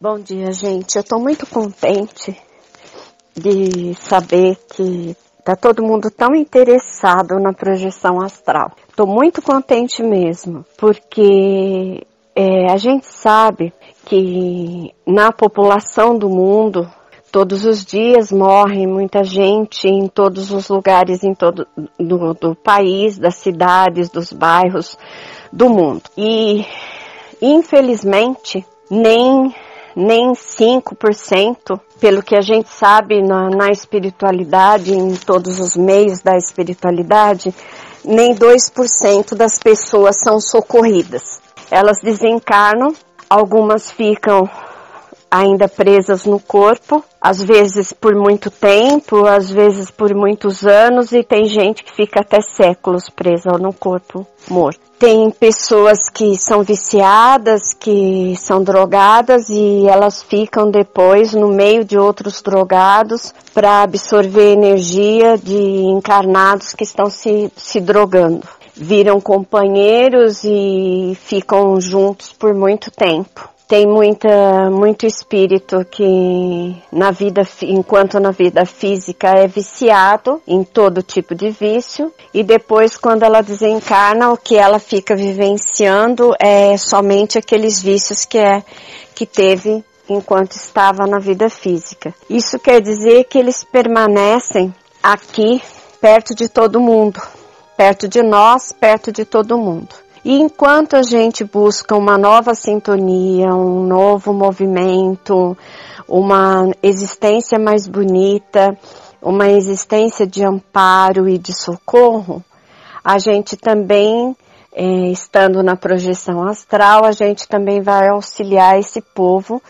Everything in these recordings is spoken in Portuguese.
Bom dia, gente. Eu estou muito contente de saber que tá todo mundo tão interessado na projeção astral. Estou muito contente mesmo, porque é, a gente sabe que na população do mundo todos os dias morre muita gente em todos os lugares em todo do, do país, das cidades, dos bairros do mundo. E infelizmente nem nem 5%, pelo que a gente sabe na, na espiritualidade, em todos os meios da espiritualidade, nem 2% das pessoas são socorridas. Elas desencarnam, algumas ficam ainda presas no corpo, às vezes por muito tempo, às vezes por muitos anos, e tem gente que fica até séculos presa no corpo morto. Tem pessoas que são viciadas, que são drogadas e elas ficam depois no meio de outros drogados para absorver energia de encarnados que estão se, se drogando. Viram companheiros e ficam juntos por muito tempo tem muita, muito espírito que na vida, enquanto na vida física é viciado em todo tipo de vício e depois quando ela desencarna o que ela fica vivenciando é somente aqueles vícios que é, que teve enquanto estava na vida física. Isso quer dizer que eles permanecem aqui perto de todo mundo, perto de nós, perto de todo mundo. E enquanto a gente busca uma nova sintonia, um novo movimento, uma existência mais bonita, uma existência de amparo e de socorro, a gente também, é, estando na projeção astral, a gente também vai auxiliar esse povo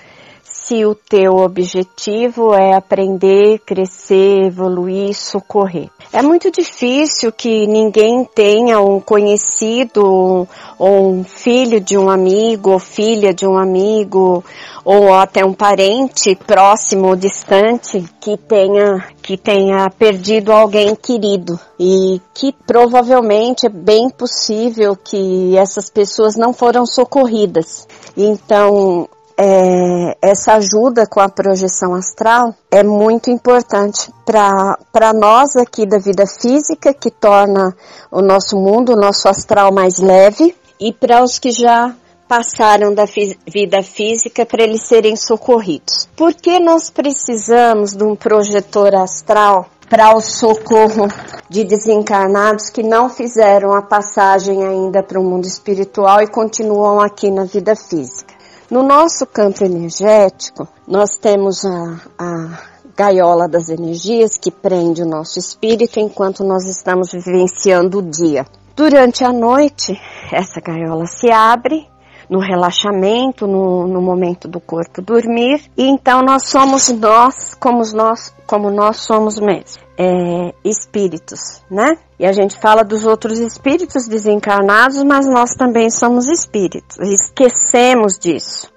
se o teu objetivo é aprender, crescer, evoluir, socorrer. É muito difícil que ninguém tenha um conhecido ou um filho de um amigo ou filha de um amigo ou até um parente próximo ou distante que tenha que tenha perdido alguém querido e que provavelmente é bem possível que essas pessoas não foram socorridas. Então, é, essa ajuda com a projeção astral é muito importante para nós aqui da vida física, que torna o nosso mundo, o nosso astral mais leve, e para os que já passaram da vida física para eles serem socorridos. Por que nós precisamos de um projetor astral para o socorro de desencarnados que não fizeram a passagem ainda para o mundo espiritual e continuam aqui na vida física? No nosso campo energético, nós temos a, a gaiola das energias que prende o nosso espírito enquanto nós estamos vivenciando o dia. Durante a noite, essa gaiola se abre no relaxamento, no, no, momento do corpo dormir, e então nós somos nós como nós, como nós somos mesmo é, espíritos, né? E a gente fala dos outros espíritos desencarnados, mas nós também somos espíritos. Esquecemos disso.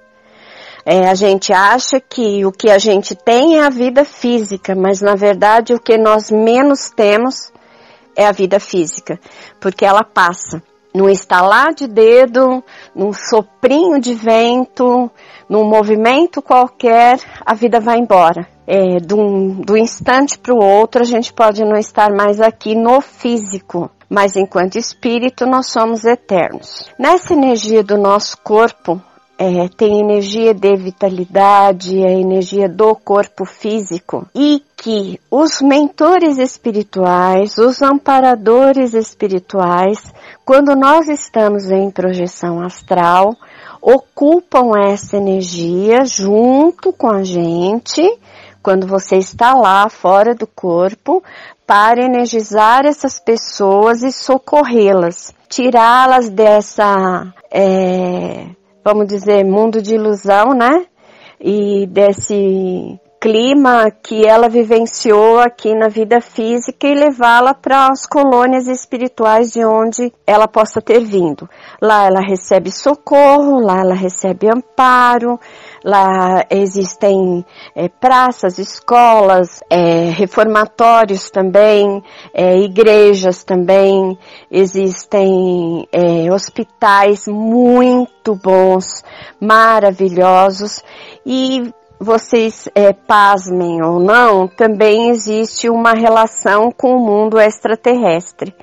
É, a gente acha que o que a gente tem é a vida física, mas na verdade o que nós menos temos é a vida física, porque ela passa. Num estalar de dedo, num soprinho de vento, num movimento qualquer, a vida vai embora é, do, do instante para o outro, a gente pode não estar mais aqui no físico, mas enquanto espírito nós somos eternos. Nessa energia do nosso corpo, é, tem energia de vitalidade, a energia do corpo físico. E que os mentores espirituais, os amparadores espirituais, quando nós estamos em projeção astral, ocupam essa energia junto com a gente quando você está lá fora do corpo para energizar essas pessoas e socorrê-las, tirá-las dessa, é, vamos dizer, mundo de ilusão, né? E desse clima que ela vivenciou aqui na vida física e levá-la para as colônias espirituais de onde ela possa ter vindo. Lá ela recebe socorro, lá ela recebe amparo, Lá existem é, praças, escolas, é, reformatórios também, é, igrejas também, existem hospitais muito bons, maravilhosos e vocês é, pasmem ou não, também existe uma relação com o mundo extraterrestre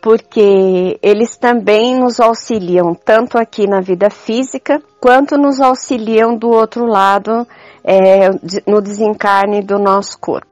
porque eles também nos auxiliam tanto aqui na vida física quanto nos auxiliam do outro lado é, no desencarne do nosso corpo.